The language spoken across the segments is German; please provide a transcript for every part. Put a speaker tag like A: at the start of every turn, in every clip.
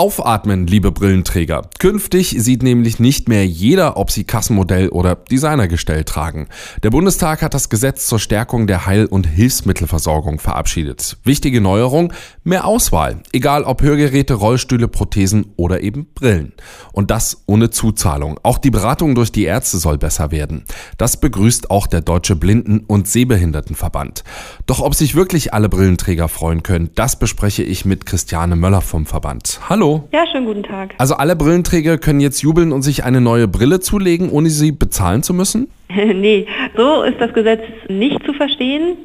A: Aufatmen, liebe Brillenträger. Künftig sieht nämlich nicht mehr jeder, ob sie Kassenmodell oder Designergestell tragen. Der Bundestag hat das Gesetz zur Stärkung der Heil- und Hilfsmittelversorgung verabschiedet. Wichtige Neuerung, mehr Auswahl. Egal ob Hörgeräte, Rollstühle, Prothesen oder eben Brillen. Und das ohne Zuzahlung. Auch die Beratung durch die Ärzte soll besser werden. Das begrüßt auch der Deutsche Blinden- und Sehbehindertenverband. Doch ob sich wirklich alle Brillenträger freuen können, das bespreche ich mit Christiane Möller vom Verband. Hallo.
B: Ja, schönen guten Tag.
A: Also alle Brillenträger können jetzt jubeln und sich eine neue Brille zulegen, ohne sie bezahlen zu müssen?
B: nee, so ist das Gesetz nicht zu verstehen,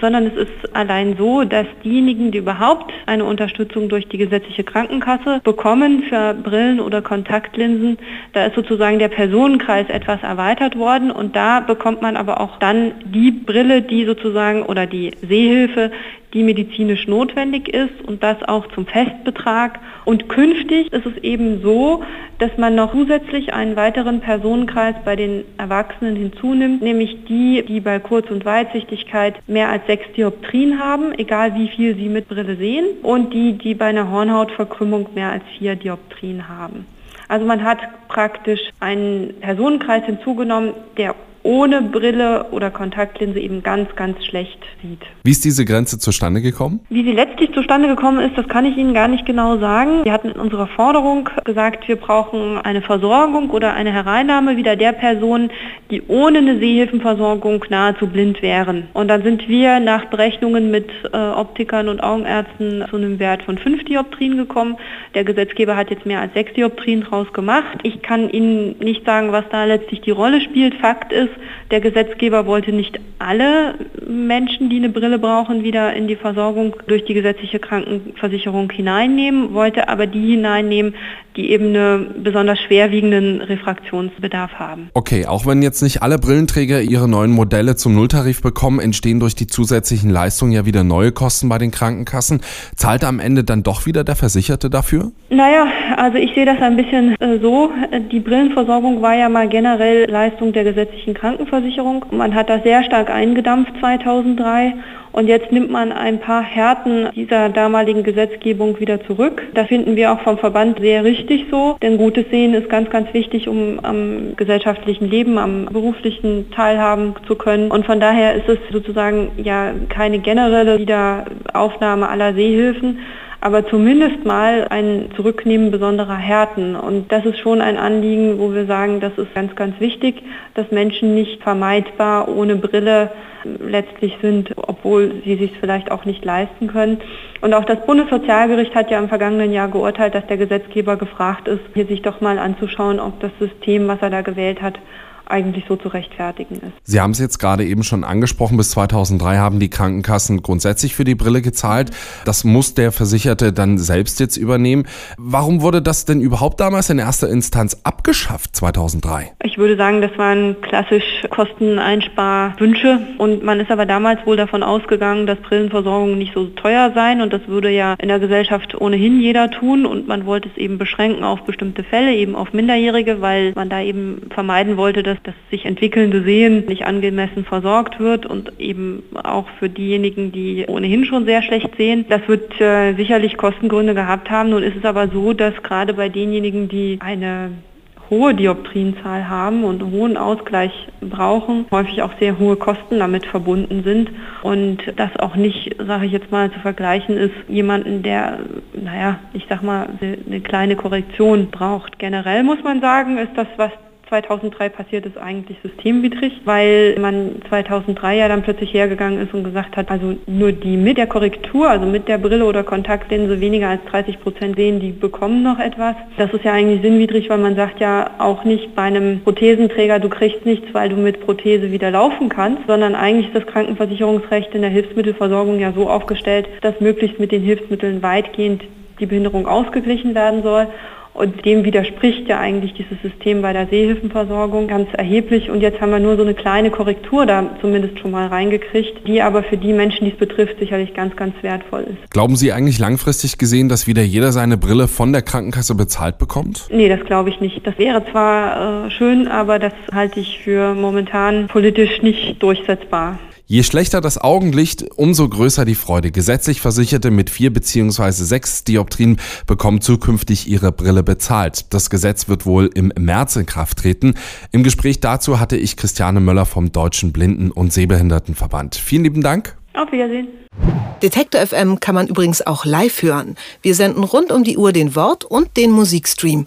B: sondern es ist allein so, dass diejenigen, die überhaupt eine Unterstützung durch die gesetzliche Krankenkasse bekommen für Brillen oder Kontaktlinsen, da ist sozusagen der Personenkreis etwas erweitert worden und da bekommt man aber auch dann die Brille, die sozusagen oder die Sehhilfe, die medizinisch notwendig ist und das auch zum Festbetrag. Und künftig ist es eben so, dass man noch zusätzlich einen weiteren Personenkreis bei den Erwachsenen hinzunimmt, nämlich die, die bei Kurz- und Weitsichtigkeit mehr als sechs Dioptrien haben, egal wie viel sie mit Brille sehen, und die, die bei einer Hornhautverkrümmung mehr als vier Dioptrien haben. Also man hat praktisch einen Personenkreis hinzugenommen, der ohne Brille oder Kontaktlinse eben ganz, ganz schlecht sieht.
A: Wie ist diese Grenze zustande gekommen?
B: Wie sie letztlich zustande gekommen ist, das kann ich Ihnen gar nicht genau sagen. Wir hatten in unserer Forderung gesagt, wir brauchen eine Versorgung oder eine Hereinnahme wieder der Personen, die ohne eine Sehhilfenversorgung nahezu blind wären. Und dann sind wir nach Berechnungen mit äh, Optikern und Augenärzten zu einem Wert von 5 Dioptrien gekommen. Der Gesetzgeber hat jetzt mehr als 6 Dioptrien draus gemacht. Ich kann Ihnen nicht sagen, was da letztlich die Rolle spielt. Fakt ist, der Gesetzgeber wollte nicht alle Menschen, die eine Brille brauchen, wieder in die Versorgung durch die gesetzliche Krankenversicherung hineinnehmen, wollte aber die hineinnehmen, die eben einen besonders schwerwiegenden Refraktionsbedarf haben.
A: Okay, auch wenn jetzt nicht alle Brillenträger ihre neuen Modelle zum Nulltarif bekommen, entstehen durch die zusätzlichen Leistungen ja wieder neue Kosten bei den Krankenkassen. Zahlt am Ende dann doch wieder der Versicherte dafür?
B: Naja, also ich sehe das ein bisschen äh, so. Die Brillenversorgung war ja mal generell Leistung der gesetzlichen Krankenversicherung. Man hat das sehr stark eingedampft 2003 und jetzt nimmt man ein paar Härten dieser damaligen Gesetzgebung wieder zurück. Das finden wir auch vom Verband sehr richtig so, denn gutes Sehen ist ganz, ganz wichtig, um am gesellschaftlichen Leben, am beruflichen teilhaben zu können. Und von daher ist es sozusagen ja keine generelle Wiederaufnahme aller Sehhilfen, aber zumindest mal ein Zurücknehmen besonderer Härten. Und das ist schon ein Anliegen, wo wir sagen, das ist ganz, ganz wichtig, dass Menschen nicht vermeidbar ohne Brille letztlich sind, obwohl sie sich vielleicht auch nicht leisten können. Und auch das Bundessozialgericht hat ja im vergangenen Jahr geurteilt, dass der Gesetzgeber gefragt ist, hier sich doch mal anzuschauen, ob das System, was er da gewählt hat, eigentlich so zu rechtfertigen ist.
A: Sie haben es jetzt gerade eben schon angesprochen, bis 2003 haben die Krankenkassen grundsätzlich für die Brille gezahlt. Das muss der Versicherte dann selbst jetzt übernehmen. Warum wurde das denn überhaupt damals in erster Instanz abgeschafft 2003?
B: Ich würde sagen, das waren klassisch Kosteneinsparwünsche und man ist aber damals wohl davon ausgegangen, dass Brillenversorgung nicht so teuer sein und das würde ja in der Gesellschaft ohnehin jeder tun und man wollte es eben beschränken auf bestimmte Fälle, eben auf Minderjährige, weil man da eben vermeiden wollte, dass das sich entwickelnde Sehen nicht angemessen versorgt wird und eben auch für diejenigen, die ohnehin schon sehr schlecht sehen. Das wird äh, sicherlich Kostengründe gehabt haben. Nun ist es aber so, dass gerade bei denjenigen, die eine hohe Dioptrienzahl haben und hohen Ausgleich brauchen, häufig auch sehr hohe Kosten damit verbunden sind und das auch nicht, sage ich jetzt mal, zu vergleichen ist, jemanden, der, naja, ich sag mal, eine kleine Korrektion braucht. Generell muss man sagen, ist das, was 2003 passiert ist eigentlich systemwidrig, weil man 2003 ja dann plötzlich hergegangen ist und gesagt hat, also nur die mit der Korrektur, also mit der Brille oder Kontaktlinse weniger als 30 Prozent sehen, die bekommen noch etwas. Das ist ja eigentlich sinnwidrig, weil man sagt ja auch nicht bei einem Prothesenträger, du kriegst nichts, weil du mit Prothese wieder laufen kannst, sondern eigentlich ist das Krankenversicherungsrecht in der Hilfsmittelversorgung ja so aufgestellt, dass möglichst mit den Hilfsmitteln weitgehend die Behinderung ausgeglichen werden soll. Und dem widerspricht ja eigentlich dieses System bei der Seehilfenversorgung ganz erheblich. Und jetzt haben wir nur so eine kleine Korrektur da zumindest schon mal reingekriegt, die aber für die Menschen, die es betrifft, sicherlich ganz, ganz wertvoll ist.
A: Glauben Sie eigentlich langfristig gesehen, dass wieder jeder seine Brille von der Krankenkasse bezahlt bekommt?
B: Nee, das glaube ich nicht. Das wäre zwar äh, schön, aber das halte ich für momentan politisch nicht durchsetzbar.
A: Je schlechter das Augenlicht, umso größer die Freude. Gesetzlich Versicherte mit vier bzw. sechs Dioptrien bekommen zukünftig ihre Brille bezahlt. Das Gesetz wird wohl im März in Kraft treten. Im Gespräch dazu hatte ich Christiane Möller vom Deutschen Blinden- und Sehbehindertenverband. Vielen lieben Dank.
B: Auf Wiedersehen.
C: Detektor FM kann man übrigens auch live hören. Wir senden rund um die Uhr den Wort- und den Musikstream.